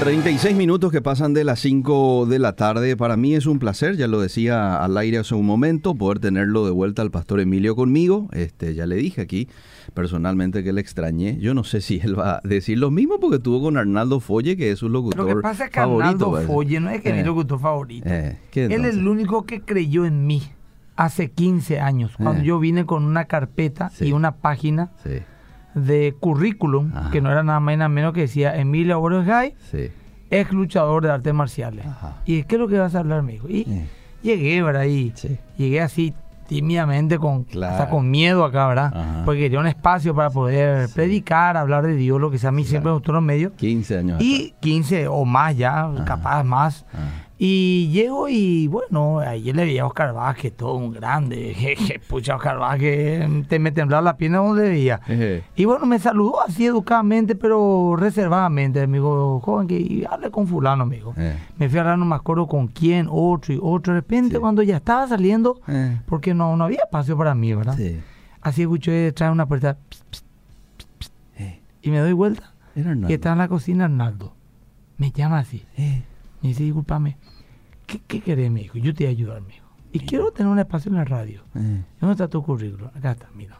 36 minutos que pasan de las 5 de la tarde. Para mí es un placer, ya lo decía al aire hace un momento, poder tenerlo de vuelta al pastor Emilio conmigo. Este, ya le dije aquí personalmente que le extrañé. Yo no sé si él va a decir lo mismo porque estuvo con Arnaldo Folle, que es su locutor Lo que pasa es que favorito. Arnaldo. Folle no es que es mi Eh, locutor favorito. eh, ¿qué Él es el único que creyó en mí hace 15 años, cuando Eh. yo vine con una carpeta Sí. y una página Sí, de currículum, Ajá. que no era nada más y nada menos que decía Emilio Borges sí. ex luchador de artes marciales. Ajá. ¿Y qué es lo que vas a hablar, me dijo? Y llegué, ¿verdad? Y Sí. llegué así tímidamente, con, Claro. hasta con miedo acá, ¿verdad? Ajá. Porque quería un espacio para poder predicar, hablar de Dios, lo que sea. A mí siempre me gustó los medios. 15 años. Y 15 o más ya, capaz más. Y llego y bueno, ayer le veía a Oscar Vázquez, todo un grande. Jeje, Pucha, Oscar Vázquez, te me temblaba la pierna donde veía. Eh, Y bueno, me saludó así educadamente, pero reservadamente. Me dijo, joven, que hable con fulano, dijo. eh, Me fui a hablar, no me acuerdo con quién, otro y otro. De repente, Sí. cuando ya estaba saliendo, eh, porque no, no había espacio para mí, ¿verdad? sí. Así escuché de una puerta pss, pss, Eh, y me doy vuelta. era. Y está en la cocina Arnaldo. Me llama así. Me dice, discúlpame, ¿qué, qué querés, me dijo? Yo te voy a ayudar, me dijo. Y quiero tener un espacio en la radio. eh, ¿Dónde está tu currículum? Acá está, mira.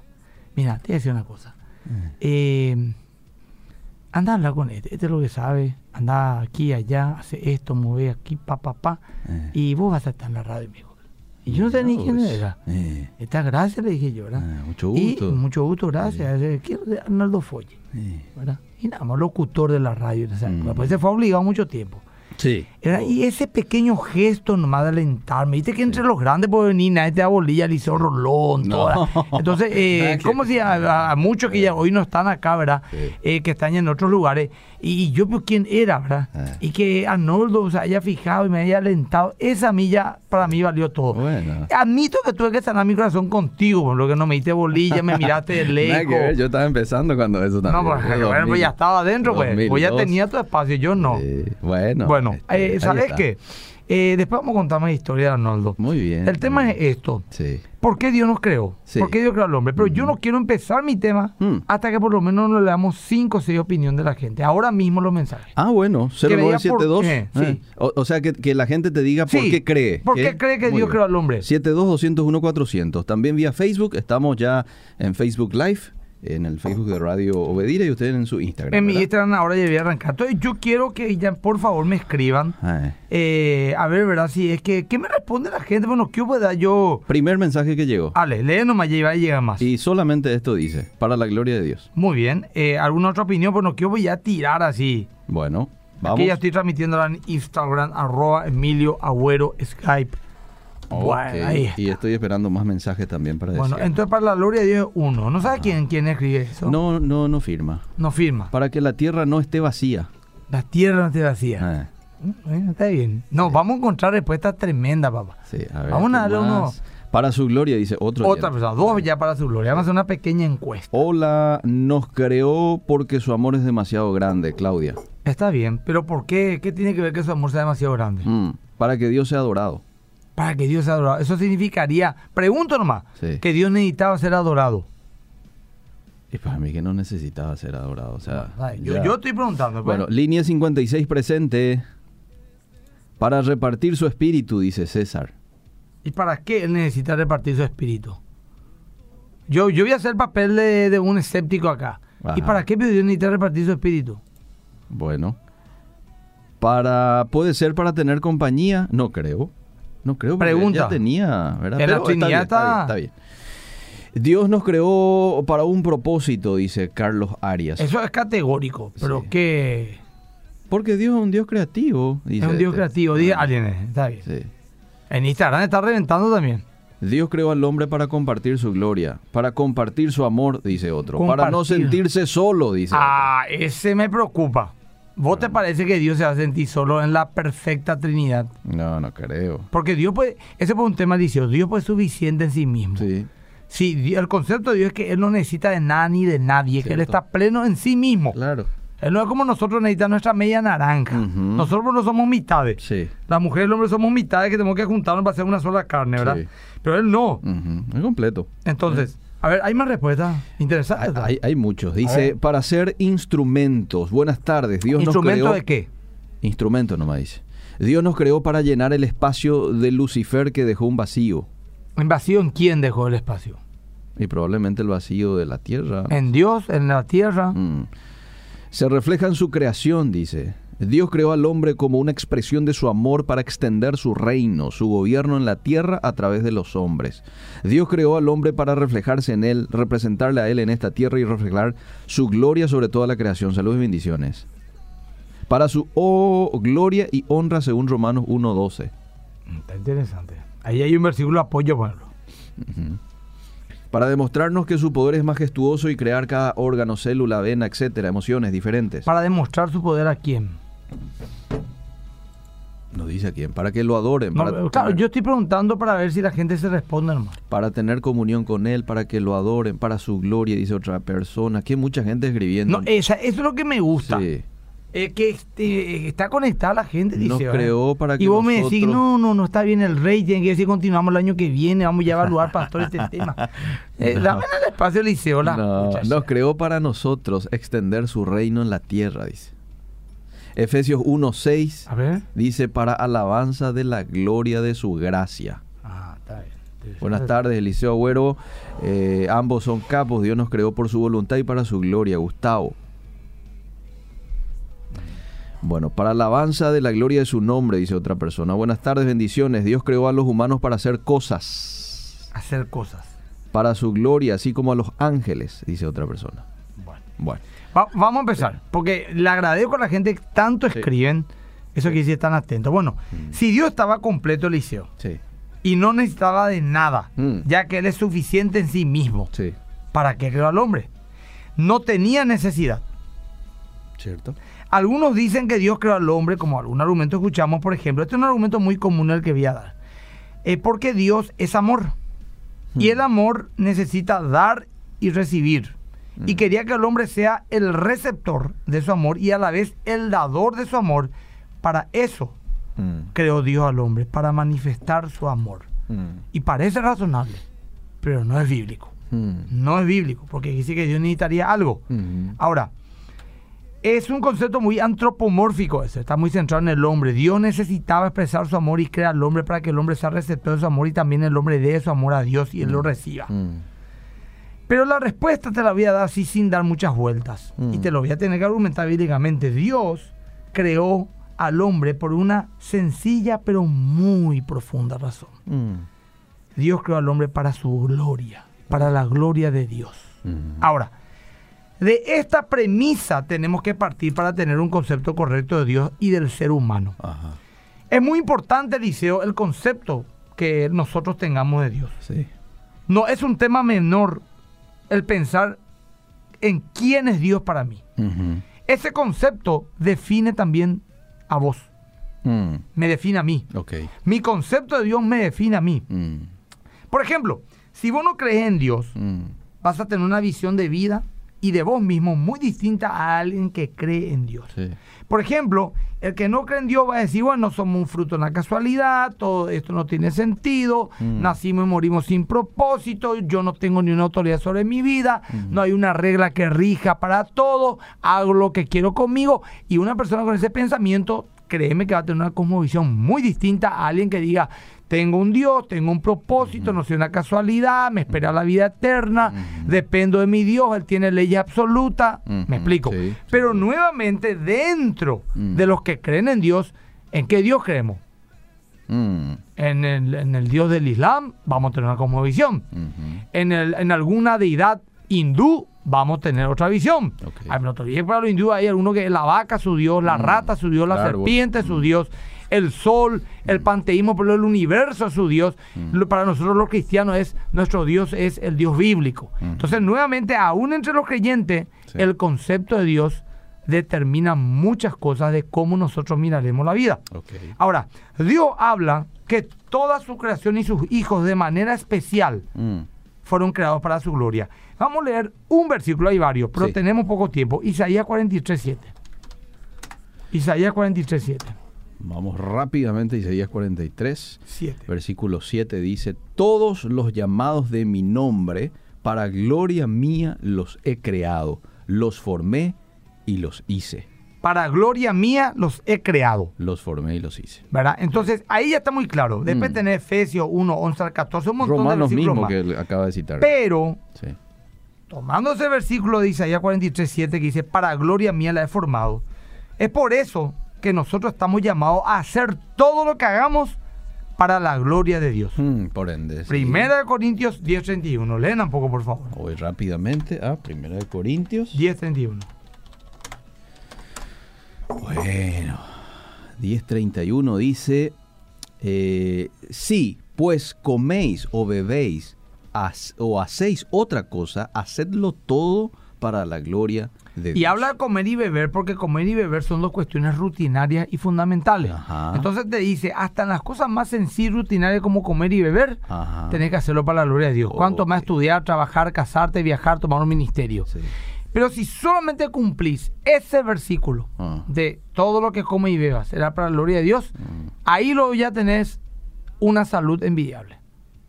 Mira, te voy a decir una cosa. eh. Eh, anda a hablar con este. Este es lo que sabe. Anda aquí, allá, hace esto, mueve aquí, pa, pa, pa. Eh. Y vos vas a estar en la radio, dijo. Y yo no sé ni quién era. eh, Esta gracias, le dije yo, ¿verdad? mucho Y gusto. mucho gusto, gracias. Quiero de Arnaldo Folle, ¿verdad? Y nada más locutor de la radio. en esa Mm. Pues se fue obligado mucho tiempo. Sí. Era- y ese pequeño gesto nomás de alentarme, viste que entre los grandes puede venir nadie te da bolilla, Liceo Rolón, No. toda. Entonces, eh, ¿cómo si a, a- muchos que ya hoy no están acá, verdad? Sí. Eh, que están en otros lugares, y, y yo, pues, ¿quién era, verdad? Ah. Y que Arnoldo se haya fijado y me haya alentado, esa milla para mí valió todo. Bueno. Admito que tuve que sanar mi corazón contigo, por lo que no me diste bolilla, me miraste de lejos. yo estaba empezando cuando eso también. No, pues, bueno, pues ya 2000, estaba adentro, pues. Pues ya 2002. tenía tu espacio, yo no. Sí, bueno. Bueno, este, eh, ¿sabes qué? Eh, después vamos a contar más historia de Arnoldo. Muy bien. El tema es esto. Sí. ¿Por qué Dios nos creó? Sí. ¿Por qué Dios creó al hombre? Pero yo no quiero empezar mi tema Mm. hasta que por lo menos nos le damos 5 o 6 opiniones de la gente. Ahora mismo los mensajes. Ah, bueno, Que me diga 0972. por qué, sí. eh. O, o sea, que, que la gente te diga por qué cree. ¿Por qué cree que Muy Dios bien. creó al hombre? 72-201-400. También vía Facebook. Estamos ya en Facebook Live, en el Facebook de Radio Obedira y ustedes en su Instagram. En mi. Instagram ahora ya voy a arrancar. Entonces yo quiero que ya por favor me escriban. Ah, eh, a ver, ¿verdad? Si es que, ¿qué me responde la gente? Bueno, ¿qué pueda yo? Primer mensaje que llegó. Ale, lee nomás, lleva y llega más. Y solamente esto dice, para la gloria de Dios. Muy bien. Eh, ¿Alguna otra opinión? Bueno, quiero ya tirar así. Bueno, vamos. Aquí ya estoy transmitiendo en Instagram, arroba Emilio Agüero Skype. Ok, Bueno, ahí está. Y estoy esperando más mensajes también para Bueno, decir. entonces para la gloria de Dios uno. ¿No sabe quién, quién escribe eso? No, no, no firma. No firma. Para que la tierra no esté vacía. La tierra no esté vacía. Ah, Mm, está bien. No, vamos a encontrar respuestas tremendas, papá. sí, a ver, Vamos a uno- Para su gloria, dice otro. Otra persona, dos ya para su gloria. Vamos a hacer una pequeña encuesta. Hola, nos creó porque su amor es demasiado grande, Claudia. Está bien, pero ¿por qué? ¿Qué tiene que ver que su amor sea demasiado grande? Mm, para que Dios sea adorado. Para que Dios sea adorado. Eso significaría, pregunto nomás, Sí. que Dios necesitaba ser adorado. Y para mí que no necesitaba ser adorado. O sea, Ay, Yo, estoy preguntando. pues. Bueno, línea 56 presente. Para repartir su espíritu, dice César. ¿Y para qué él necesita repartir su espíritu? Yo, yo voy a hacer el papel de, de un escéptico acá. ¿Y para qué Dios necesita repartir su espíritu? Bueno. Para, puede ser para tener compañía, no creo. No creo porque Pregunta. ya tenía, ¿verdad? En la Pero Trinidad bien, está- bien, está bien. Dios nos creó para un propósito, dice Carlos Arias. Eso es categórico, pero Sí. que Porque Dios es un Dios creativo. es dice un Dios este. creativo. Dice alguien, está bien. Sí. En Instagram está reventando también. Dios creó al hombre para compartir su gloria, para compartir su amor, dice otro, para no sentirse solo, dice Ah, ese me preocupa. ¿Vos te parece que Dios se va a sentir solo en la perfecta Trinidad? No, no creo. Porque Dios puede, ese fue un tema delicioso, Dios puede suficiente en sí mismo. Sí. Sí, el concepto de Dios es que Él no necesita de nada ni de nadie, que Él está pleno en sí mismo. Claro. Él no es como nosotros necesitamos nuestra media naranja. Nosotros no somos mitades. Sí. La mujer y el hombre somos mitades que tenemos que juntarnos para hacer una sola carne, ¿verdad? Sí. Pero Él no. Ujú. Es completo. Entonces, a ver, hay más respuestas interesantes. Hay, hay- muchos. Dice, para ser instrumentos. Buenas tardes. Dios nos ¿Instrumento creó. de qué? Instrumento nomás dice. Dios nos creó para llenar el espacio de Lucifer que dejó un vacío. ¿En vacío en quién dejó el espacio? Y probablemente el vacío de la tierra. En Dios, en la tierra. Mm. Se refleja en su creación, dice. Dios creó al hombre como una expresión de su amor para extender su reino, su gobierno en la tierra a través de los hombres. Dios creó al hombre para reflejarse en él, representarle a él en esta tierra y reflejar su gloria sobre toda la creación. Saludos y bendiciones. Para su oh, gloria y honra según Romanos 1.12. Está interesante. Ahí hay un versículo apoyo, bueno. Para demostrarnos que su poder es majestuoso y crear cada órgano, célula, vena, etcétera, emociones diferentes. Para demostrar su poder a quién. No dice a quién, para que lo adoren. No, para, claro, tener, yo estoy preguntando para ver si la gente se responde nomás. para tener comunión con Él, para que lo adoren, para su gloria, dice otra persona. Hay mucha gente escribiendo. No, esa, eso es lo que me gusta. Sí. Eh, que este, está conectada la gente, dice. Nos ¿verdad? creó para que Y vos me decís, no, no, no está bien el rey, tiene que decir continuamos el año que viene, vamos ya a evaluar, pastor, este tema. Eh, Dame el espacio, Liceo, la No, nos creó para nosotros extender su reino en la tierra, dice. Efesios 1.6 A ver. dice para alabanza de la gloria de su gracia. Ah, está bien. Buenas tardes, Eliseo Agüero. Eh, ambos son capos. Dios nos creó por su voluntad y para su gloria. Gustavo. Bueno, para alabanza de la gloria de su nombre, dice otra persona. Buenas tardes, bendiciones. Dios creó a los humanos para hacer cosas. Hacer cosas. Para su gloria, así como a los ángeles, dice otra persona. Bueno. Bueno, Va- vamos a empezar, porque le agradezco a la gente que tanto Sí. escriben. Eso quiere decir están atentos. Bueno, Mm. si Dios estaba completo, Eliseo, sí, y no necesitaba de nada, Mm. ya que Él es suficiente en sí mismo, sí. ¿para qué creó al hombre? No tenía necesidad. ¿Cierto? Algunos dicen que Dios creó al hombre, como algún argumento escuchamos, por ejemplo. Este es un argumento muy común el que voy a dar. Eh, porque Dios es amor. Y Hmm. el amor necesita dar y recibir. Y Mm. quería que el hombre sea el receptor de su amor y a la vez el dador de su amor. Para eso Mm, creó Dios al hombre, para manifestar su amor. mm, Y parece razonable, pero no es bíblico. mm, No es bíblico, porque dice que Dios necesitaría algo. mm. Ahora, es un concepto muy antropomórfico ese, está muy centrado en el hombre. Dios necesitaba expresar su amor y crea al hombre para que el hombre sea receptor de su amor y también el hombre dé su amor a Dios y él lo reciba. Mm, Pero la respuesta te la voy a dar así sin dar muchas vueltas. Mm. Y te lo voy a tener que argumentar bíblicamente. Dios creó al hombre por una sencilla pero muy profunda razón. mm, Dios creó al hombre para su gloria, para la gloria de Dios. mm. Ahora, de esta premisa tenemos que partir para tener un concepto correcto de Dios y del ser humano. Ajá, Es muy importante, Eliseo, el concepto que nosotros tengamos de Dios. sí. No es un tema menor el pensar en quién es Dios para mí. Ese concepto define también a vos, Mm, me define a mí. Mi concepto de Dios me define a mí. Mm, Por ejemplo, si vos no crees en Dios, mm, vas a tener una visión de vida y de vos mismo muy distinta a alguien que cree en Dios. sí. Por ejemplo, el que no cree en Dios va a decir, bueno, somos un fruto de la casualidad, todo esto no tiene sentido, Mm. nacimos y morimos sin propósito, yo no tengo ni una autoridad sobre mi vida, no hay una regla que rija para todo, hago lo que quiero conmigo. Y una persona con ese pensamiento, créeme que va a tener una cosmovisión muy distinta a alguien que diga, tengo un Dios, tengo un propósito, no soy una casualidad, me espera la vida eterna, dependo de mi Dios, Él tiene leyes absolutas. Me explico. sí, Pero nuevamente, dentro Mm. de los que creen en Dios, ¿en qué Dios creemos? Mm, En el, en el Dios del Islam, vamos a tener una cosmovisión. En, el, en alguna deidad hindú, vamos a tener otra visión. Ok. Ay, no te olvides que para los hindúes hay alguno que es la vaca, su Dios, la Mm, rata, su Dios, la serpiente, su Dios, el sol, Mm. el panteísmo, pero el universo, su Dios. Lo- Para nosotros los cristianos es, nuestro Dios es el Dios bíblico. Mm. Entonces, nuevamente, aún entre los creyentes, Sí. el concepto de Dios determina muchas cosas de cómo nosotros miraremos la vida. Ahora, Dios habla que toda su creación y sus hijos de manera especial Mm, fueron creados para su gloria. Vamos a leer un versículo, hay varios, pero Sí. tenemos poco tiempo. Isaías 43.7. Isaías 43.7. Vamos rápidamente Isaías 43. 7. Versículo 7 dice, todos los llamados de mi nombre, para gloria mía los he creado, los formé y los hice. para gloria mía los he creado. Los formé y los hice. ¿Verdad? Entonces, ahí ya está muy claro. Después Mm. tener Efesios 1, 11 al 14, un montón Romanos de versículos mismo más. que acaba de citar. Pero, Sí. tomando ese versículo de Isaías 43, 7 que dice, para gloria mía la he formado, es por eso que nosotros estamos llamados a hacer todo lo que hagamos para la gloria de Dios. Mm, por ende. sí. Primera de Corintios 10, 31. Leen un poco, por favor. Voy rápidamente a Primera de Corintios. 10, 31. Bueno, 10.31 dice, eh, si pues coméis o bebéis o hacéis otra cosa, hacedlo todo para la gloria de. Y habla de comer y beber porque comer y beber son dos cuestiones rutinarias y fundamentales. Ajá. Entonces te dice, hasta en las cosas más sencillas y rutinarias como comer y beber, Ajá. tenés que hacerlo para la gloria de Dios. Cuanto más estudiar, trabajar, casarte, viajar, tomar un ministerio. Sí. Pero si solamente cumplís ese versículo Ah. de todo lo que come y bebas será para la gloria de Dios, Mm, ahí luego ya tenés una salud envidiable.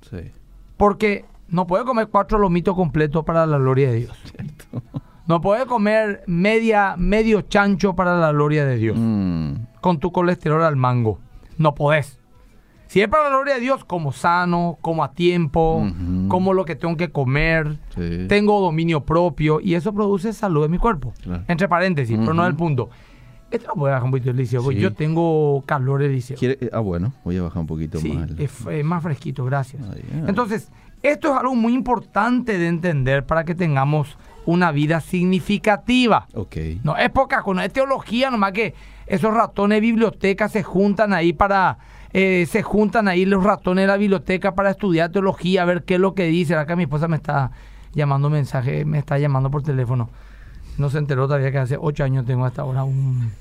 sí. Porque no puedes comer cuatro lomitos completos para la gloria de Dios. No puedes comer media, medio chancho para la gloria de Dios. Mm, Con tu colesterol al mango. No podés. Si es para la gloria de Dios, como sano, como a tiempo, como lo que tengo que comer, sí. tengo dominio propio y eso produce salud en mi cuerpo. Claro. Entre paréntesis, pero no es el punto. Esto lo puede bajar un poquito el liceo, Sí. yo tengo calor el liceo. ¿Quiere- eh, ah, bueno, voy a bajar un poquito Sí, más. el- es, es más fresquito, gracias. Ah. Entonces, esto es algo muy importante de entender para que tengamos una vida significativa. Ok. No es poca, no es teología, nomás que esos ratones de biblioteca se juntan ahí para, eh, se juntan ahí los ratones de la biblioteca para estudiar teología, a ver qué es lo que dice. Acá mi esposa me está llamando mensaje, me está llamando por teléfono. No se enteró todavía que hace ocho años tengo hasta ahora un,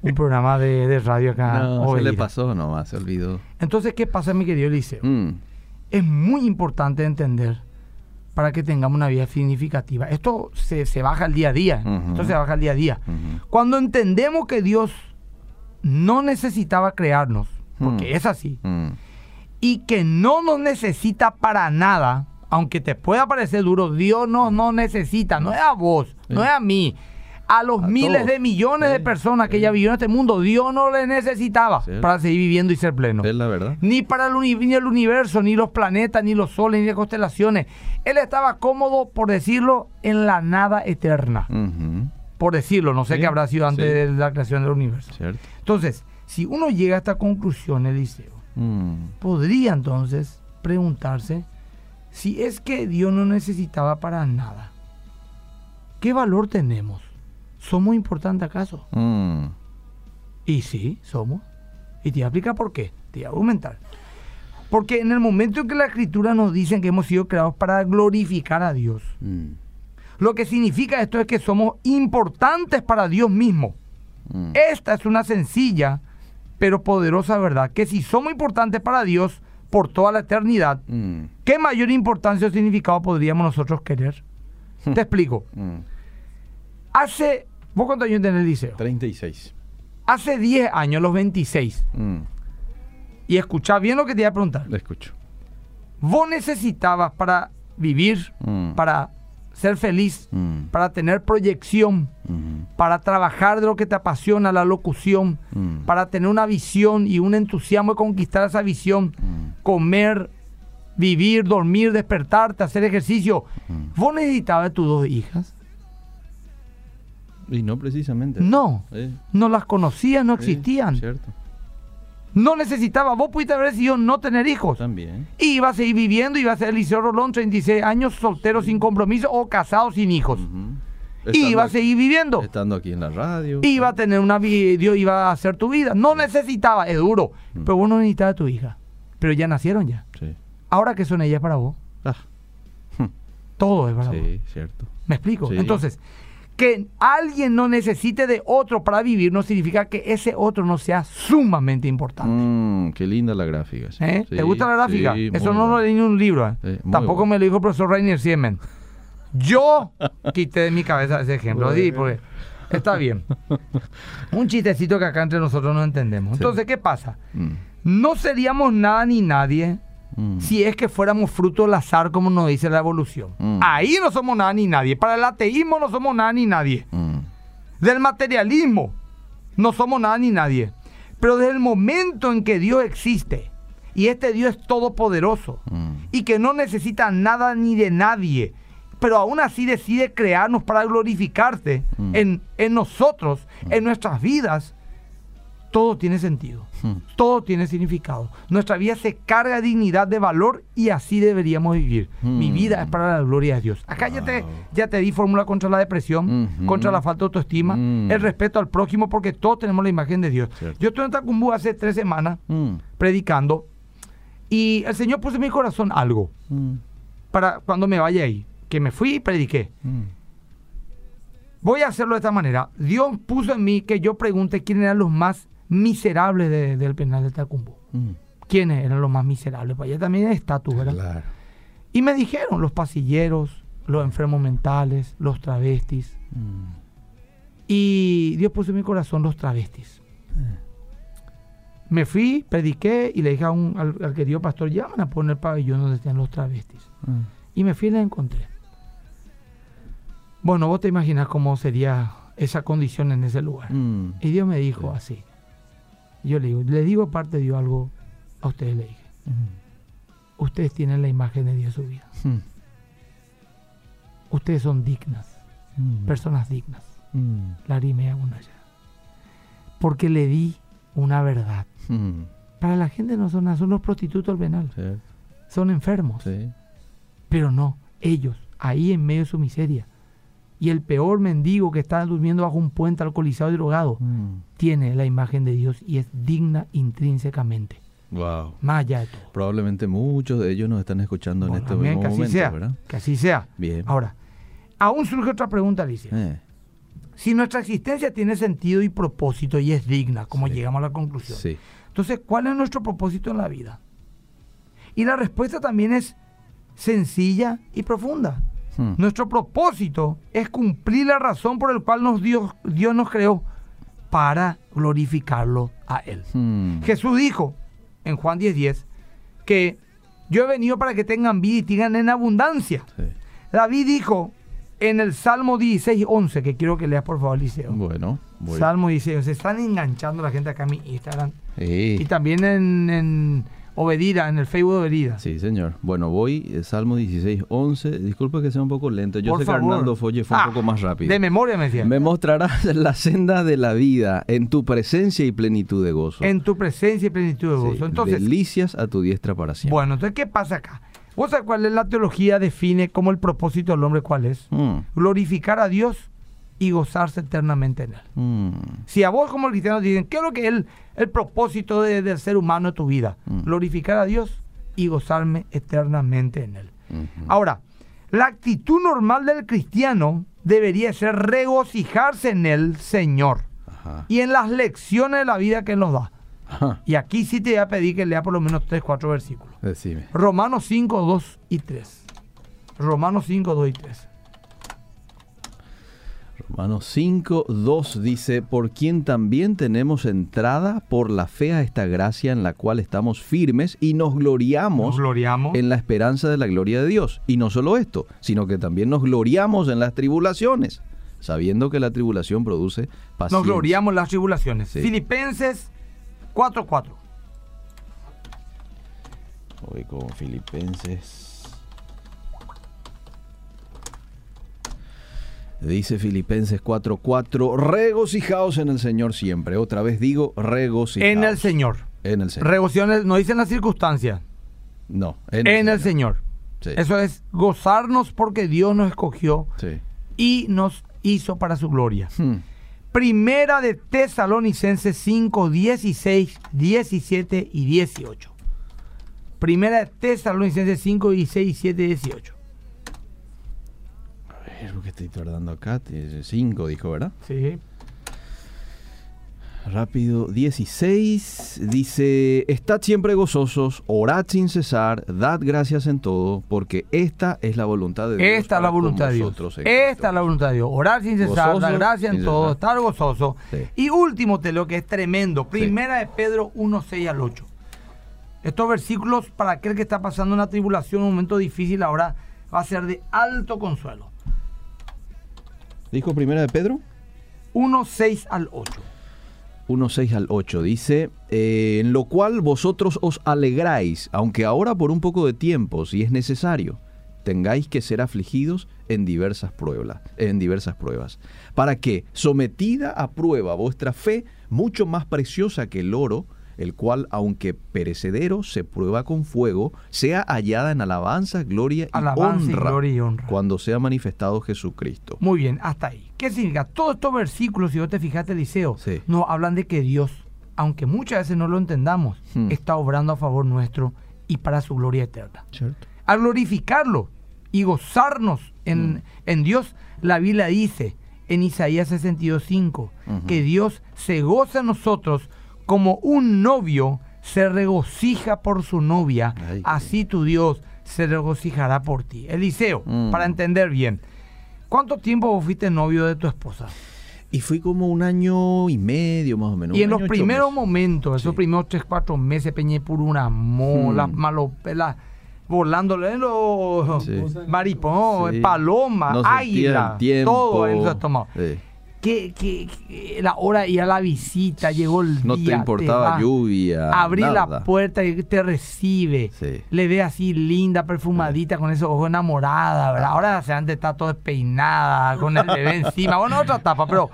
un programa de, de radio acá. No, se le pasó nomás, se olvidó. Entonces, ¿qué pasa, mi querido Eliseo? Mm, es muy importante entender para que tengamos una vida significativa. Esto se, se baja al día a día. Esto se baja al día a día. Cuando entendemos que Dios no necesitaba crearnos, porque es así, y que no nos necesita para nada, aunque te pueda parecer duro, Dios no nos necesita, no es a vos, no es a mí. A los A miles todos. de millones de personas que sí. ya vivieron en este mundo, Dios no les necesitaba Sí. para seguir viviendo y ser pleno Es la verdad. ni para el, uni- ni el universo, ni los planetas, ni los soles, ni las constelaciones. Él estaba cómodo, por decirlo, en la nada eterna. Por decirlo, no sé qué habrá sido antes de la creación del universo. ¿Cierto? Entonces, si uno llega a esta conclusión, Eliseo, Mm, podría entonces preguntarse si es que Dios no necesitaba para nada. ¿Qué valor tenemos? ¿Somos importantes acaso? mm, Y sí, somos. Y te voy a explicar por qué. Te voy a argumentar. Porque en el momento en que la escritura nos dice que hemos sido creados para glorificar a Dios, mm, lo que significa esto es que somos importantes para Dios mismo. mm. Esta es una sencilla pero poderosa verdad, que si somos importantes para Dios por toda la eternidad, Mm, ¿qué mayor importancia o significado podríamos nosotros querer? Te explico. Hace, ¿vos cuántos años tenés el liceo? 36. Hace 10 años, los 26, Mm, y escuchá bien lo que te voy a preguntar. le escucho. Vos necesitabas para vivir, Mm, para ser feliz, mm, para tener proyección, mm, para trabajar de lo que te apasiona, la locución, para tener una visión y un entusiasmo de conquistar esa visión, comer, vivir, dormir, despertarte, hacer ejercicio. ¿Vos necesitabas de tus dos hijas? Y no precisamente. No, Eh, no las conocías, no sí, existían. Cierto. No necesitabas, vos pudiste haber decidido no tener hijos. También. Y iba a seguir viviendo, iba a ser Eliseo Rolón, 36 años, soltero sin compromiso o casado sin hijos. Ujú. Y iba a seguir viviendo. Estando aquí en la radio. Iba a tener una vida, iba a hacer tu vida. No necesitaba, es duro. Mm. Pero vos no necesitabas a tu hija. Pero ya nacieron ya. Sí. Ahora que son ellas para vos. Ah, Todo es para vos. sí, cierto. ¿Me explico? Sí. Entonces, que alguien no necesite de otro para vivir no significa que ese otro no sea sumamente importante. Mm, qué linda la gráfica. sí. ¿Eh? Sí, ¿Te gusta la gráfica? sí, Eso no lo leí en un libro. ¿eh? Muy Tampoco bueno. me lo dijo el profesor Rainier Siemen. Yo quité de mi cabeza ese ejemplo. Sí, porque está bien. Un chistecito que acá entre nosotros no entendemos. Entonces, ¿qué pasa? Mm, No seríamos nada ni nadie mm, si es que fuéramos fruto del azar, como nos dice la evolución. Mm. Ahí no somos nada ni nadie. Para el ateísmo no somos nada ni nadie. mm, del materialismo. No somos nada ni nadie. Pero desde el momento en que Dios existe, y este Dios es todopoderoso, y que no necesita nada ni de nadie, pero aún así decide crearnos para glorificarte en, en nosotros, en nuestras vidas, todo tiene sentido, Mm. todo tiene significado. Nuestra vida se carga de dignidad, de valor y así deberíamos vivir. Mi Mm. vida es para la gloria de Dios. Acá ya, te, ya te di fórmula contra la depresión, contra la falta de autoestima, Mm. el respeto al prójimo, porque todos tenemos la imagen de Dios. Cierto. Yo estuve en Tacumbú hace tres semanas Mm. predicando y el Señor puso en mi corazón algo Mm. para cuando me vaya ahí, que me fui y prediqué. Voy a hacerlo de esta manera. Dios puso en mí que yo pregunte quiénes eran los más miserables de- del penal de Tacumbú. Mm. ¿Quiénes eran los más miserables? Para allá también hay estatus, ¿verdad? Claro. Y me dijeron los pasilleros, los enfermos mentales, los travestis. Mm. Y Dios puso en mi corazón los travestis. Me fui, prediqué y le dije a un, al, al querido pastor, llaman a poner pabellón donde estén los travestis. Mm. Y me fui y la encontré. Bueno, vos te imaginas cómo sería esa condición en ese lugar. Mm. Y Dios me dijo así. Yo le digo, le digo aparte de Dios algo a ustedes le dije. Ustedes tienen la imagen de Dios en su vida. Mm. Ustedes son dignas, Mm. personas dignas. Mm. Larimea Gunaya. Porque le di una verdad. Para la gente no son nada, son los prostitutos del penal. Sí. Son enfermos. Sí. Pero no, ellos, ahí en medio de su miseria. Y el peor mendigo que está durmiendo bajo un puente alcoholizado y drogado, Mm. tiene la imagen de Dios y es digna intrínsecamente. Wow. Más allá de todo. Probablemente muchos de ellos nos están escuchando Bueno, en este mismo que así momento, sea. ¿verdad? Que así sea. Bien. Ahora, aún surge otra pregunta, Alicia. Eh, Si nuestra existencia tiene sentido y propósito y es digna, como Sí. llegamos a la conclusión, sí. entonces, ¿cuál es nuestro propósito en la vida? Y la respuesta también es sencilla y profunda. Mm. Nuestro propósito es cumplir la razón por la cual nos Dios, Dios nos creó para glorificarlo a Él. Mm. Jesús dijo en Juan 10:10 que yo he venido para que tengan vida y tengan en abundancia. Sí. David dijo en el Salmo 16:11, que quiero que leas por favor, Liceo. Bueno, voy. Salmo 16, se están enganchando la gente acá a mi Instagram. Sí. Y también en, en Obedira, en el Facebook de Obedira. Sí, señor. Bueno, voy, eh, Salmo 16, 11. Disculpe que sea un poco lento. Yo Por sé que. Hernando Folle fue un Ah, poco más rápido. De memoria me decía. Me mostrarás la senda de la vida en tu presencia y plenitud de gozo. en tu presencia y plenitud de Sí, gozo. Entonces, delicias a tu diestra para siempre. bueno, entonces, ¿qué pasa acá? ¿Vos sabés cuál es la teología? Define cómo el propósito del hombre cuál es. Mm, Glorificar a Dios y gozarse eternamente en Él. mm, Si a vos como cristiano te dicen, ¿qué es lo que es el, el propósito de- del ser humano en tu vida? Mm. Glorificar a Dios y gozarme eternamente en Él. Ahora, la actitud normal del cristiano debería ser regocijarse en el Señor Ajá. y en las lecciones de la vida que Él nos da. Ajá. Y aquí sí te voy a pedir que lea por lo menos 3, 4 versículos. Decime. Romanos 5, 2 y 3. Romanos 5, 2 y 3. Romanos 5, 2 dice, por quien también tenemos entrada por la fe a esta gracia en la cual estamos firmes y nos gloriamos Nos gloriamos. en la esperanza de la gloria de Dios. Y no solo esto, sino que también nos gloriamos en las tribulaciones, sabiendo que la tribulación produce paciencia. Nos gloriamos en las tribulaciones. Sí. Filipenses 4, 4. Voy con Filipenses. Dice Filipenses 4:4, regocijaos en el Señor siempre. Otra vez digo, regocijaos. En el Señor. En el Señor. Regociaciones no dicen las circunstancias. no, En, el Señor. Sí. Eso es gozarnos porque Dios nos escogió Sí. y nos hizo para su gloria. Hmm. Primera de Tesalonicenses 5, 16, 17 y 18. Primera de Tesalonicenses 5, 16, 17 y 18. Que estoy tardando acá. 5 dijo, ¿verdad? Sí. Rápido, 16 dice, estad siempre gozosos, orad sin cesar, dad gracias en todo, porque esta es la voluntad de Dios. Esta es la voluntad de Dios. Esta es la voluntad de Dios. Orar sin cesar, Gozoso, dar gracia en todo, cesar. estar gozoso. Sí. Y último te lo que es tremendo. Primera de Pedro 1, 6 al 8. Estos versículos para aquel que está pasando una tribulación, un momento difícil, ahora va a ser de alto consuelo. ¿Dijo primera de Pedro? 1, 6 al 8. 1, 6 al 8 dice, eh, en lo cual vosotros os alegráis, aunque ahora por un poco de tiempo, si es necesario, tengáis que ser afligidos en diversas pruebas, en diversas pruebas, para que, sometida a prueba vuestra fe, mucho más preciosa que el oro, el cual, aunque perecedero, se prueba con fuego, sea hallada en alabanza, gloria y, Alabanza y honra, gloria y honra. cuando sea manifestado Jesucristo. Muy bien, hasta ahí. ¿Qué significa? Todos estos versículos, si vos te fijaste, Eliseo, Sí. nos hablan de que Dios, aunque muchas veces no lo entendamos, Hmm. está obrando a favor nuestro y para su gloria eterna. ¿Cierto? Al glorificarlo y gozarnos en, Mm. en Dios, la Biblia dice en Isaías 62.5 Ujú. que Dios se goza en nosotros como un novio se regocija por su novia, Ay, así tu Dios se regocijará por ti. Eliseo, Mm. para entender bien, ¿cuánto tiempo fuiste novio de tu esposa? Y fui como un año y medio más o menos. y en los primeros momentos, esos Sí. primeros 3, 4 meses, peñé por un amor, Hmm. las malopelas volándole los Sí. maripones, Sí. paloma, águila, todo en su estómago. Sí. Que, que- que la hora de ir a la visita, llegó el No te día. importaba vas, lluvia. Abrí la puerta y te recibe. Sí. Le ve así linda, perfumadita, con esos ojos enamorada, ¿verdad? Ahora se antes está todo despeinada, con el bebé encima. Bueno, otra etapa, pero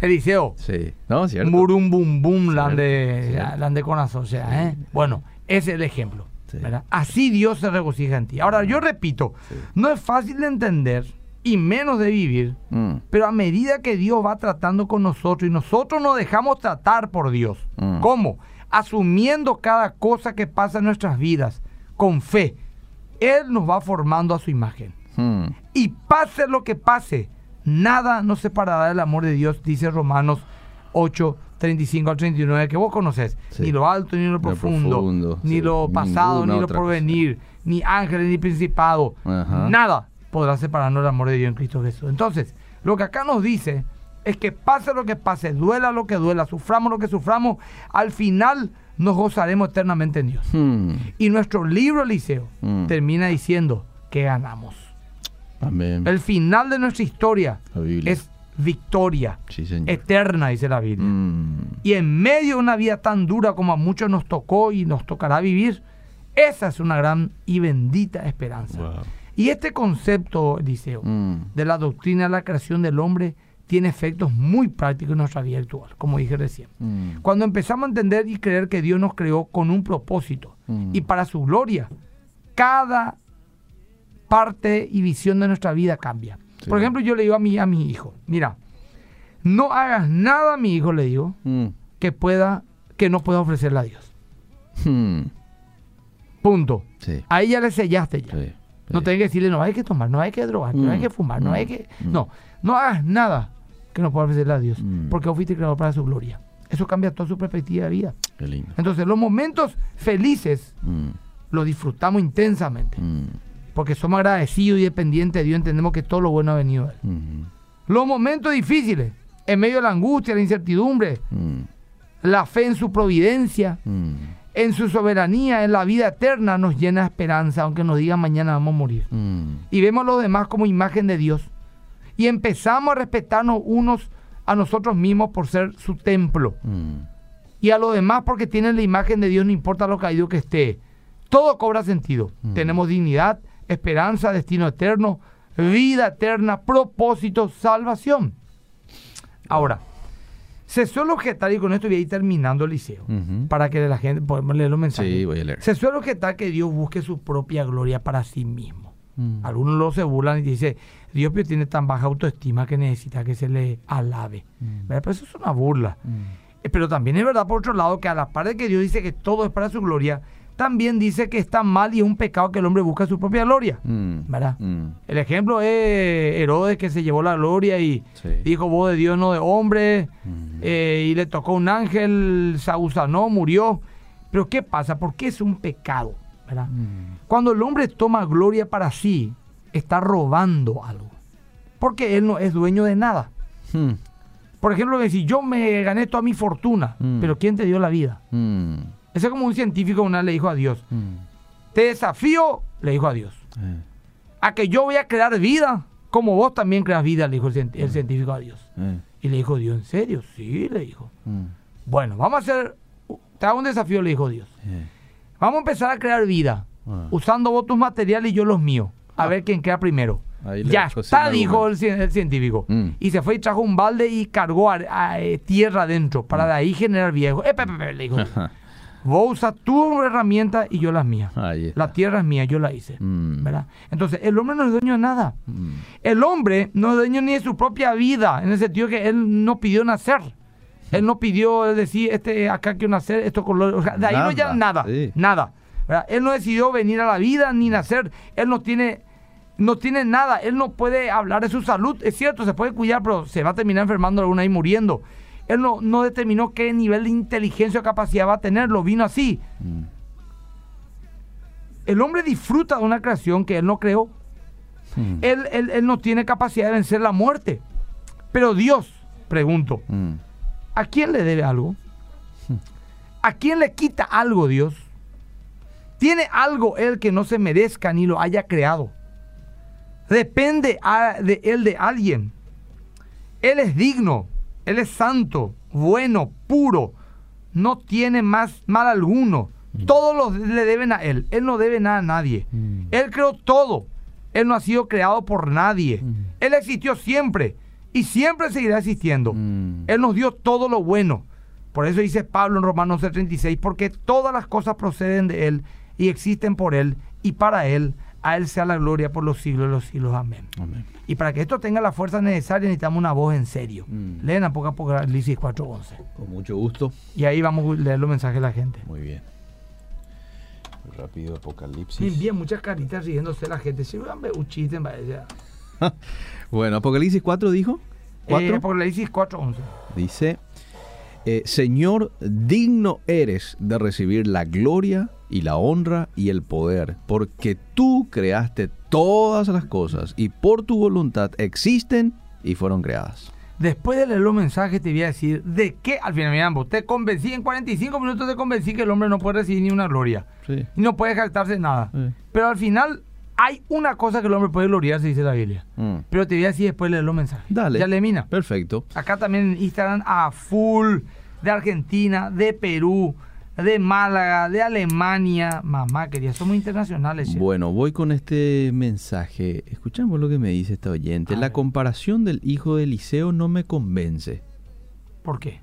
Eliseo, Sí. No, cierto. Murum bum bum, la de, la sociedad, ¿eh? Bueno, ese es el ejemplo. Así Dios se regocija en ti. Ahora, yo repito, no es fácil de entender y menos de vivir, Mm, pero a medida que Dios va tratando con nosotros y nosotros nos dejamos tratar por Dios, Mm. ¿cómo? Asumiendo cada cosa que pasa en nuestras vidas con fe, Él nos va formando a su imagen. mm. Y pase lo que pase, nada nos separará del amor de Dios, dice Romanos 8, 35 al 39, que vos conoces. Sí. Ni lo alto, ni lo Lo profundo, ni sí. lo pasado, Ninguna ni lo porvenir, ni ángeles, ni principado. Ajá. Nada podrá separarnos del amor de Dios en Cristo Jesús. Entonces, lo que acá nos dice es que pase lo que pase, duela lo que duela, suframos lo que suframos, al final nos gozaremos eternamente en Dios. Mm. Y nuestro libro, Eliseo, Mm. termina diciendo que ganamos. Amén. El final de nuestra historia es victoria Sí, eterna, dice la Biblia. Mm. Y en medio de una vida tan dura como a muchos nos tocó y nos tocará vivir, esa es una gran y bendita esperanza. Wow. Y este concepto, Eliseo, Mm. de la doctrina de la creación del hombre tiene efectos muy prácticos en nuestra vida actual, como dije recién. Mm. Cuando empezamos a entender y creer que Dios nos creó con un propósito Mm. y para su gloria, cada parte y visión de nuestra vida cambia. Sí. Por ejemplo, yo le digo a mi, a mi hijo, mira, no hagas nada mi hijo, le digo, Mm. que pueda, que no pueda ofrecerle a Dios. Mm. Punto. Sí. Ahí ya le sellaste ya. Sí. No Sí. tenés que decirle, no hay que tomar, no hay que drogar, no Mm. hay que fumar, no Mm. hay que... Mm. No, no hagas nada que no pueda ofrecerle a Dios, Mm. porque vos fuiste creado para su gloria. Eso cambia toda su perspectiva de vida. Qué lindo. Entonces, los momentos felices Mm. los disfrutamos intensamente, Mm. porque somos agradecidos y dependientes de Dios, entendemos que todo lo bueno ha venido de Él. Mm. Los momentos difíciles, en medio de la angustia, la incertidumbre, Mm. la fe en su providencia, Mm. En su soberanía, en la vida eterna, nos llena de esperanza, aunque nos digan mañana vamos a morir. Mm. Y vemos a los demás como imagen de Dios. Y empezamos a respetarnos unos a nosotros mismos por ser su templo. Mm. Y a los demás porque tienen la imagen de Dios, no importa lo caído que esté. Todo cobra sentido. Mm. Tenemos dignidad, esperanza, destino eterno, vida eterna, propósito, salvación. Ahora, se suele objetar, y con esto voy a ir terminando el liceo, para que la gente podamos leer los mensajes. Sí, voy a leer. Se suele objetar que Dios busque su propia gloria para sí mismo. Mm. Algunos lo se burlan y dicen, Dios tiene tan baja autoestima que necesita que se le alabe. Mm. Pero eso es una burla. Mm. Eh, Pero también es verdad, por otro lado, que a la par de que Dios dice que todo es para su gloria, también dice que está mal y es un pecado que el hombre busca su propia gloria. Mm. ¿Verdad? Mm. El ejemplo es Herodes que se llevó la gloria y Sí. dijo voz de Dios, no de hombre, Mm. eh, y le tocó un ángel, Saúl sanó, murió. Pero ¿qué pasa? ¿Por qué es un pecado? ¿Verdad? Cuando el hombre toma gloria para sí, está robando algo. Porque él no es dueño de nada. Por ejemplo, si yo me gané toda mi fortuna, pero ¿quién te dio la vida? Eso es como un científico una le dijo a Dios, Mm. te desafío, le dijo a Dios, Eh. a que yo voy a crear vida, como vos también creas vida, le dijo el, el científico a Dios. Eh. Y le dijo Dios, ¿en serio? Sí, le dijo. Mm. Bueno, vamos a hacer, te hago un desafío, le dijo Dios. Eh. Vamos a empezar a crear vida, Ah. usando vos tus materiales y yo los míos. A Ah. ver quién queda primero. Ahí Ya está, dijo el, científico. Mm. Y se fue y trajo un balde y cargó a- a, eh, tierra adentro para de ahí generar viejo. Eh, pe, pe, pe, le dijo. Vos usas tu herramienta y yo las mías. La tierra es mía, yo la hice. Mm. ¿verdad? Entonces, el hombre no es dueño de nada. Mm. El hombre no es dueño ni de su propia vida, en el sentido que él no pidió nacer. Él no pidió decir, este, acá quiero nacer, esto color. o sea, de ahí no ya Nada, nada. sí. Nada. ¿verdad? Él no decidió venir a la vida ni nacer. Él no tiene, no tiene nada. Él no puede hablar de su salud. Es cierto, se puede cuidar, pero se va a terminar enfermando alguna y muriendo. Él no, no determinó qué nivel de inteligencia o capacidad va a tener. Lo vino así. Mm. El hombre disfruta de una creación que él no creó. Mm. Él, él- él no tiene capacidad de vencer la muerte. Pero Dios, pregunto, Mm. ¿a quién le debe algo? ¿A quién le quita algo Dios? ¿Tiene algo Él que no se merezca ni lo haya creado? Depende a- de Él de alguien. Él es digno, Él es santo, bueno, puro, no tiene más mal alguno. Todos los le deben a Él. Él no debe nada a nadie. Mm. Él creó todo. Él no ha sido creado por nadie. Mm. Él existió siempre y siempre seguirá existiendo. Mm. Él nos dio todo lo bueno. Por eso dice Pablo en Romanos 36, porque todas las cosas proceden de Él y existen por Él y para Él. A Él sea la gloria por los siglos de los siglos. Amén. Amén. Y para que esto tenga la fuerza necesaria necesitamos una voz en serio. Mm. Leen a poco a poco Apocalipsis 4.11. Con mucho gusto. Y ahí vamos a leer los mensajes de la gente. Muy bien. Rápido, Apocalipsis. bien, muchas caritas riéndose la gente. Sí, un chiste, vaya. Bueno, Apocalipsis 4 dijo. Eh, 4 Apocalipsis 4.11. dice: eh, Señor, digno eres de recibir la gloria y la honra y el poder, porque tú creaste todas las cosas y por tu voluntad existen y fueron creadas. Después de leer los mensajes te voy a decir de qué, al final, mira, ambos, te convencí, en 45 minutos te convencí que el hombre no puede recibir ni una gloria. Sí. Y no puede jactarse nada. Sí. Pero al final hay una cosa que el hombre puede gloriarse, dice la Biblia. Mm. Pero te voy a decir después de leer los mensajes. Dale. Ya le mina. Perfecto. Acá también en Instagram a full de Argentina, de Perú, de Málaga, de Alemania. Mamá querida, somos internacionales. Bueno, voy con este mensaje. Escuchamos lo que me dice esta oyente. A La ver. comparación del hijo de Eliseo no me convence, ¿Por qué?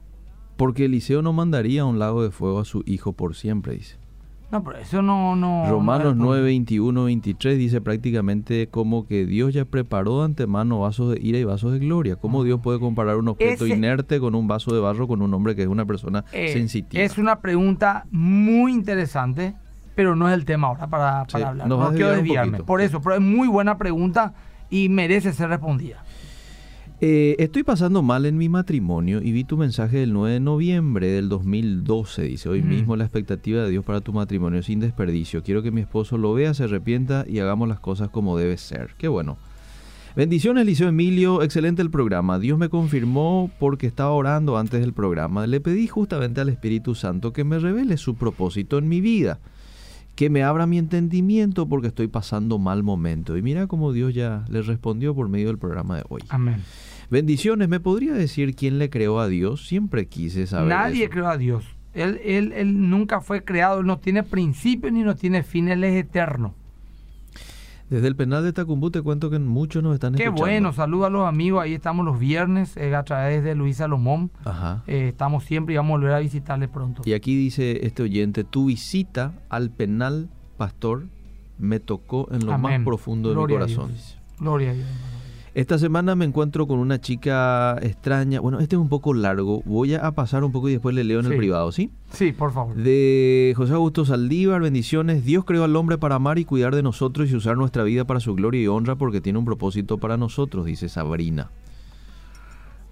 porque Eliseo no mandaría a un lago de fuego a su hijo por siempre, dice. No, pero eso no... no Romanos no- 9, 21, 23 dice prácticamente como que Dios ya preparó de antemano vasos de ira y vasos de gloria. ¿Cómo Dios puede comparar un objeto Ese- inerte con un vaso de barro con un hombre que es una persona Eh, sensitiva? Es una pregunta muy interesante, pero no es el tema ahora para, para Sí, hablar. No quiero desviarme. Por eso, pero es muy buena pregunta y merece ser respondida. Eh, estoy pasando mal en mi matrimonio y vi tu mensaje del 9 de noviembre del 2012. Dice, hoy Mm. mismo la expectativa de Dios para tu matrimonio sin desperdicio. Quiero que mi esposo lo vea, se arrepienta y hagamos las cosas como debe ser. Qué bueno. Bendiciones, Liceo Emilio. Excelente el programa. Dios me confirmó porque estaba orando antes del programa. Le pedí justamente al Espíritu Santo que me revele su propósito en mi vida. Que me abra mi entendimiento porque estoy pasando mal momento. Y mira cómo Dios ya le respondió por medio del programa de hoy. Amén. Bendiciones, ¿me podría decir quién le creó a Dios? Siempre quise saber. Nadie eso. creó a Dios. Él, él, él nunca fue creado, él no tiene principio ni no tiene fin, él es eterno. Desde el penal de Tacumbú te cuento que muchos nos están Qué escuchando. bueno, saludos a los amigos, ahí estamos los viernes eh, a través de Luis Salomón. Ajá. Eh, estamos siempre y vamos a volver a visitarle pronto. Y aquí dice este oyente, tu visita al penal, pastor, me tocó en lo más profundo de Gloria a mi corazón. Dios. Gloria a Dios. Esta semana me encuentro con una chica extraña. Bueno, este es un poco largo. Voy a pasar un poco y después le leo en el privado, ¿sí? Sí, por favor. De José Augusto Saldívar, bendiciones. Dios creó al hombre para amar y cuidar de nosotros y usar nuestra vida para su gloria y honra porque tiene un propósito para nosotros, dice Sabrina.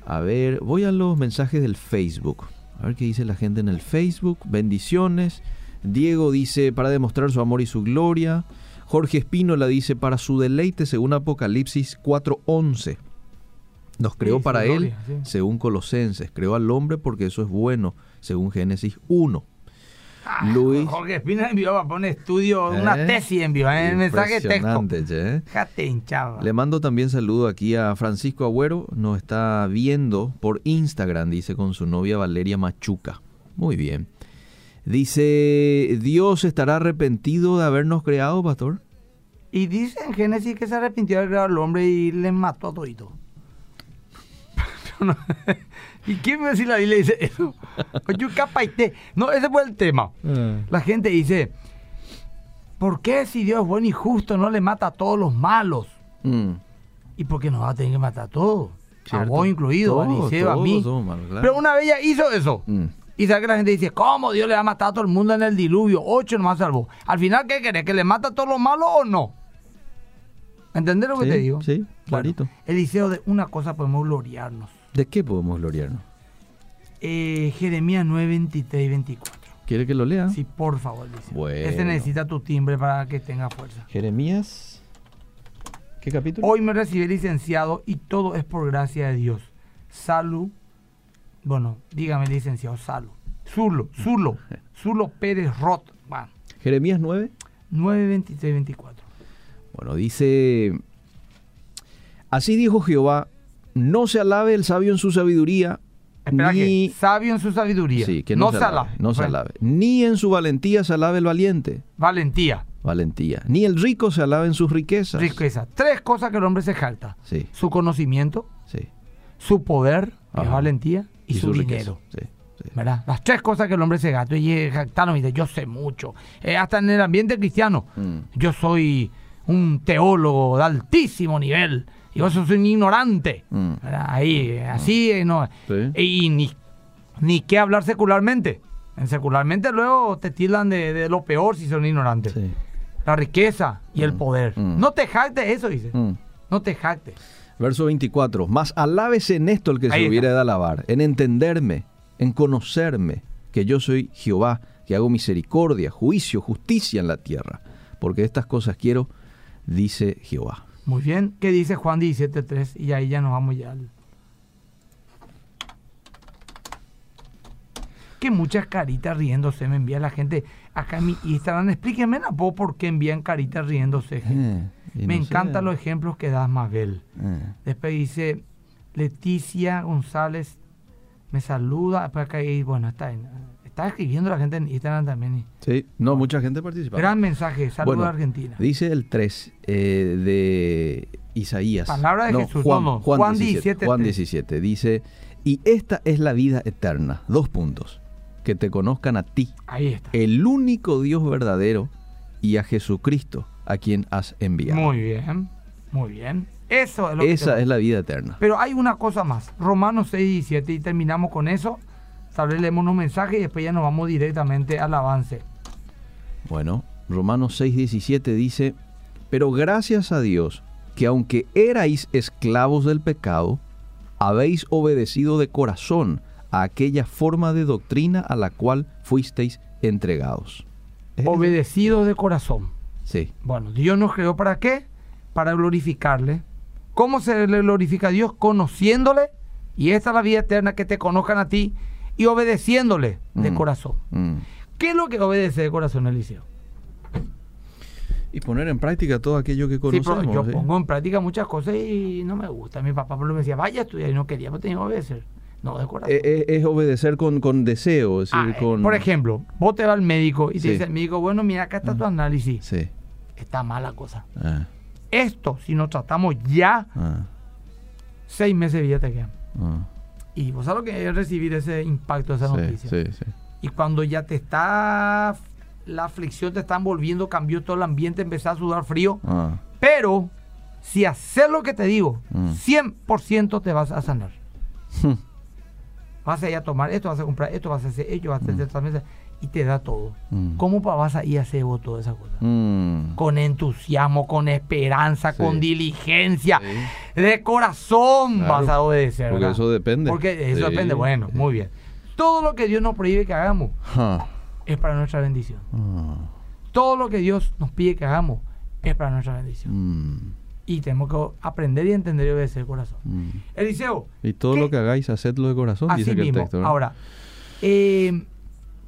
A ver, voy a los mensajes del Facebook. A ver qué dice la gente en el Facebook. Bendiciones. Diego dice para demostrar su amor y su gloria. Jorge Espínola dice para su deleite según Apocalipsis 4:11. Nos creó Sí, para él gloria, sí. según Colosenses. Creó al hombre porque eso es bueno según Génesis 1. Luis. Jorge Espina envió para poner estudio, una ¿Eh? tesis envió en el mensaje texto. ¿eh? Hinchaba. Le mando también saludo aquí a Francisco Agüero, nos está viendo por Instagram, dice, con su novia Valeria Machuca. Muy bien. Dice, ¿Dios estará arrepentido de habernos creado, pastor? Y dice en Génesis que se arrepintió de haber creado al hombre y le mató a todito. ¿Y quién me decir la Biblia dice eso? No, ese fue el tema. La gente dice, ¿por qué si Dios es bueno y justo no le mata a todos los malos? Mm, ¿Y por qué nos va a tener que matar a todos? A vos incluido, a Eliseo, a mí. somos malos, claro. Pero una vez ella hizo eso. mm. Y sabe que la gente dice, ¿cómo Dios le va a matar a todo el mundo en el diluvio? Ocho nomás salvó. Al final, ¿qué querés? ¿Que le mata a todos los malos o no? ¿Entendés lo que Sí, te digo? sí, Bueno, clarito. Eliseo, de una cosa podemos gloriarnos. ¿De qué podemos gloriarnos? Eh, Jeremías 9, 23 y 24. ¿Quiere que lo lea? Sí, por favor, Eliseo. Bueno. Ese necesita tu timbre para que tenga fuerza. Jeremías. ¿Qué capítulo? Hoy me recibí licenciado y todo es por gracia de Dios. Salud. Bueno, dígame licenciado, Salud. Zulo, Zulo, Zulo Pérez Roth. Bueno, Jeremías 9. 9, 23 y 24. Bueno, dice, así dijo Jehová, no se alabe el sabio en su sabiduría, Espera ni... que sabio en su sabiduría. Sí, que no, se alabe, no se alabe. Ni en su valentía se alabe el valiente, Valentía, valentía. Ni el rico se alabe en sus riquezas. riqueza. Tres cosas que el hombre se jalta. Sí, Su conocimiento, sí. su poder, que es valentía, y, su, dinero. Sí, sí. ¿verdad? Las tres cosas que el hombre se gasta. Y jactarnos y dice, yo sé mucho. Eh, hasta en el ambiente cristiano. Mm. Yo soy un teólogo de altísimo nivel. Y vos sos un ignorante. Mm. Ahí, eh, así, eh, no. Sí. Y ni, ni qué hablar secularmente. En secularmente luego te tildan de, de lo peor si son ignorantes. Sí. La riqueza y el poder. Mm. No te jactes eso, dice. Mm. No te jactes. Verso 24. Mas alábese en esto el que Ahí se hubiera de alabar, en entenderme, en conocerme, que yo soy Jehová, que hago misericordia, juicio, justicia en la tierra. Porque estas cosas quiero, dice Jehová. Muy bien. ¿Qué dice Juan 17.3? Y ahí ya nos vamos ya al... Que muchas caritas riéndose me envía la gente acá en mi Instagram. Explíquenme ¿no? vos por qué envían caritas riéndose. Eh, me no encantan los ejemplos que das, Mabel. Eh, Después dice Leticia González me saluda. Después acá y bueno, está, en- está escribiendo la gente en Instagram también. Sí, no, mucha gente participa. Gran mensaje. Saludos Bueno, a Argentina. Dice el 3 eh, de Isaías. Palabra de Jesús, Juan, Juan, Juan 17, 17, Juan tres. 17. Dice, y esta es la vida eterna. Dos puntos. Que te conozcan a ti, Ahí está. el único Dios verdadero, y a Jesucristo, a quien has enviado. Muy bien. Muy bien. Eso es lo Esa es la vida eterna. Pero hay una cosa más. Romanos 6 y 17 y terminamos con eso. Tal vez leemos unos mensajes y después ya nos vamos directamente al avance. Bueno, Romanos 6, 17 dice, pero gracias a Dios, que aunque erais esclavos del pecado, habéis obedecido de corazón a aquella forma de doctrina a la cual fuisteis entregados. ¿Es eso? Obedecido de corazón. Sí. Bueno, Dios nos creó para qué? Para glorificarle. ¿Cómo se le glorifica a Dios? Conociéndole. Y esta es la vida eterna, que te conozcan a ti y obedeciéndole de Mm. corazón. Mm. ¿Qué es lo que obedece de corazón, Eliseo? Y poner en práctica todo aquello que Sí, conocemos. pero yo ¿sí? pongo en práctica muchas cosas y no me gusta. Mi papá por me decía, vaya a estudiar y no quería, pero tenía que obedecer. No, de corazón. Eh, eh, es obedecer con, con deseo, es decir, Ah, eh, con... Por ejemplo, vos te vas al médico y Sí. te dice el médico, bueno, mira, acá está tu análisis. Sí. Está mala cosa. Ah, Esto, si nos tratamos ya, ah, seis meses de vida te quedan. ah. Y vos sabes lo que es recibir ese impacto, esa Sí, noticia. sí, sí. Y cuando ya te está, la aflicción te está envolviendo, cambió todo el ambiente, empezás a sudar frío. Ah, Pero, si haces lo que te digo, Mm. 100% te vas a sanar. Vas a ir a tomar esto, vas a comprar esto, vas a hacer ello, vas a hacer esta mesa, y te da todo. Mm. ¿Cómo pa- vas a ir a hacer vos todas esas cosas? Mm. Con entusiasmo, con esperanza, Sí. con diligencia, Sí. de corazón Claro, vas a obedecer. Porque ¿verdad? eso depende. Porque eso Sí, depende. Bueno, muy bien. Todo lo que Dios nos prohíbe que hagamos es para nuestra bendición. ah, Todo lo que Dios nos pide que hagamos es para nuestra bendición. mm, Y tenemos que aprender y entender y obedecer el corazón. mm. Eliseo, Y todo ¿Qué? lo que hagáis, hacedlo de corazón, así dice que el mismo. Ahora, eh,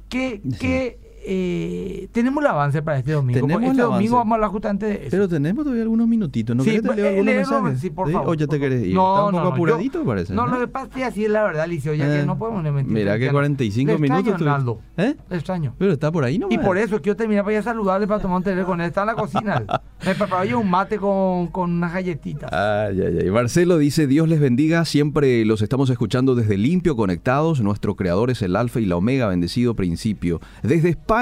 ¿qué, qué, eh, tenemos el avance para este domingo. Tenemos este el domingo vamos a hablar justamente de eso. Pero tenemos todavía algunos minutitos. ¿No Sí, querés te eh, algunos léelo, mensajes? sí, por favor, ¿O ya te querés ir? No, Está un no, poco no, yo- apuradito, parece. No, ¿eh? lo que pasa es que así es la verdad, Liceo, ya Eh, que no podemos ni mentir. Mira que Cristiano. 45 Le extraño minutos. a tú-. ¿Eh? Le extraño. Pero está por ahí, ¿no? Y por eso quiero terminar para ir a saludarle para tomar un té con él. Está en la cocina. Me preparó yo un mate con, con unas galletitas. Ay, ay, ay. Marcelo dice, Dios les bendiga, siempre los estamos escuchando desde limpio, conectados. Nuestro creador es el alfa y la omega, bendecido principio. Desde España,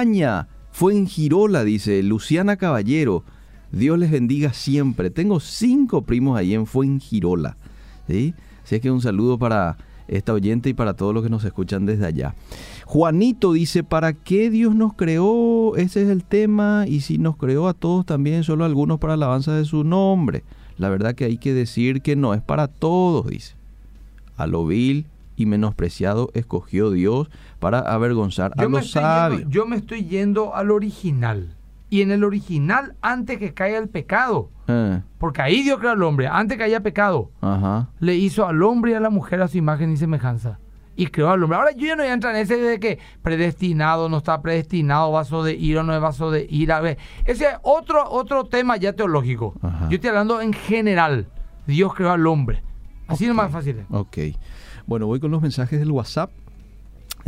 fue en Girola, dice Luciana Caballero. Dios les bendiga siempre. Tengo cinco primos ahí en Fuengirola. ¿sí? Así es que un saludo para esta oyente y para todos los que nos escuchan desde allá. Juanito dice, ¿para qué Dios nos creó? Ese es el tema. Y si nos creó a todos también, solo algunos para alabanza de su nombre. La verdad que hay que decir que no es para todos, dice. A lo vil y menospreciado escogió Dios para avergonzar a Yo me, los estoy sabios. yendo, yo me estoy yendo al original. Y en el original, antes que caiga el pecado, Eh, porque ahí Dios creó al hombre, antes que haya pecado, ajá. le hizo al hombre y a la mujer a su imagen y semejanza. Y creó al hombre. Ahora yo ya no voy a entrar en ese de que predestinado, no está predestinado, vaso de ira, no es vaso de ira. Ese es otro, otro tema ya teológico. Ajá. Yo estoy hablando en general. Dios creó al hombre. Así no es más fácil. Ok. Bueno, voy con los mensajes del WhatsApp.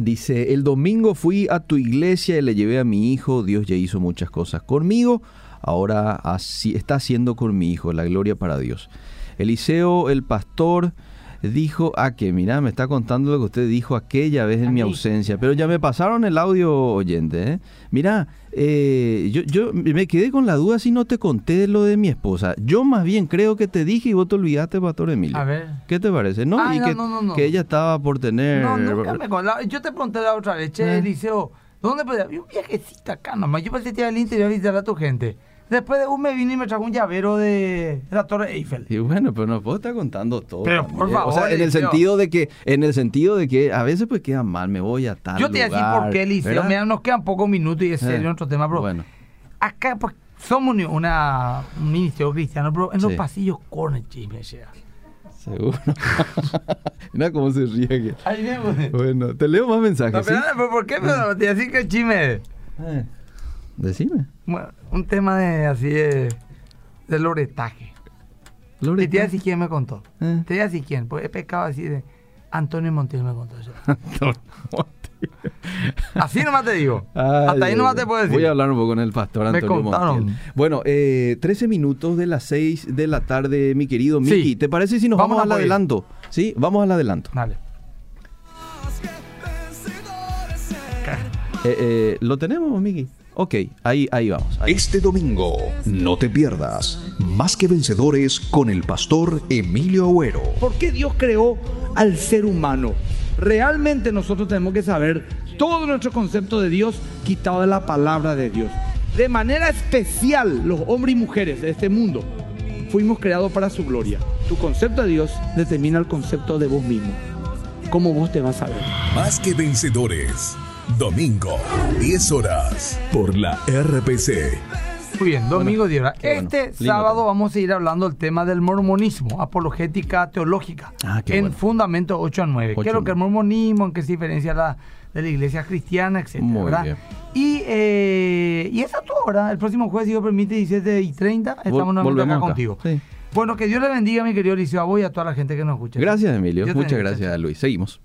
Dice, el domingo fui a tu iglesia y le llevé a mi hijo. Dios ya hizo muchas cosas conmigo. Ahora así, está haciendo con mi hijo. La gloria para Dios. Eliseo, el pastor, dijo, ah, que mira, me está contando lo que usted dijo aquella vez en A mi ausencia. Pero ya me pasaron el audio oyente. ¿eh? Mira, eh, yo, yo me quedé con la duda si no te conté lo de mi esposa. Yo más bien creo que te dije y vos te olvidaste, Pastor Emilio. A ver. ¿Qué te parece? No, Ay, y no, que, no, que ella estaba por tener... No, nunca me con- la- Yo te pregunté la otra vez, che, Eh. Eliseo, ¿dónde podía? Un viajecito acá nomás. Yo pensé que iba al interior a visitar a tu gente. Después de un me vino y me trajo un llavero de la Torre Eiffel. Y bueno, pero no puedo estar contando todo. Pero, también. por favor, O sea, en el sentido de que, en el sentido de que a veces pues queda mal, me voy a tal Yo te voy a decir por qué, Eliseo. Mira, nos quedan pocos minutos y es Eh, serio otro tema, pero Bueno, acá pues, somos una, un ministerio cristiano, pero en los pasillos corner chisme llega. seguro. Mira cómo se ríe. Ahí viene. Bueno, te leo más mensajes. No, pero, ¿por qué? Pero te que el chisme. Eh, Decime. Bueno, un tema de así de, de loretaje. Y Loreta. te voy a decir quién me contó. Eh. Te voy a decir quién, porque he pecado así de Antonio Montiel me contó eso. Así nomás te digo. Ay, Hasta ahí nomás te puedo decir. Voy a hablar un poco con el pastor Me Antonio contaron. Montiel. Bueno, eh, 13 minutos de las 6 de la tarde, mi querido Sí. Miki. ¿Te parece si nos Vamos al adelanto? Sí, vamos al adelanto. Dale. Eh, eh, ¿Lo tenemos, Miki? Ok, ahí, ahí vamos. ahí. Este domingo, no te pierdas Más que Vencedores con el pastor Emilio Agüero. ¿Por qué Dios creó al ser humano? Realmente nosotros tenemos que saber todo nuestro concepto de Dios quitado de la palabra de Dios. De manera especial, los hombres y mujeres de este mundo fuimos creados para su gloria. Tu concepto de Dios determina el concepto de vos mismo. ¿Cómo vos te vas a ver? Más que vencedores. Domingo, 10 horas, por la RPC. Muy bien, domingo de hora. qué bueno. Este Lindo sábado tema. vamos a ir hablando del tema del mormonismo, apologética teológica, Ah, qué en bueno. Fundamento 8 a 9. ¿Qué 8 es lo que es el 9. mormonismo? ¿En qué se diferencia la, de la iglesia cristiana, etcétera? Muy ¿verdad? bien. Y, eh, y eso es todo, ¿verdad? El próximo jueves, si Dios permite, 17 y 30, estamos Vol- nuevamente acá volvemos acá. contigo. Sí. Bueno, que Dios le bendiga, mi querido Liceo, a vos y a toda la gente que nos escucha. Gracias, Emilio. Te Muchas gracias. Luis. Seguimos.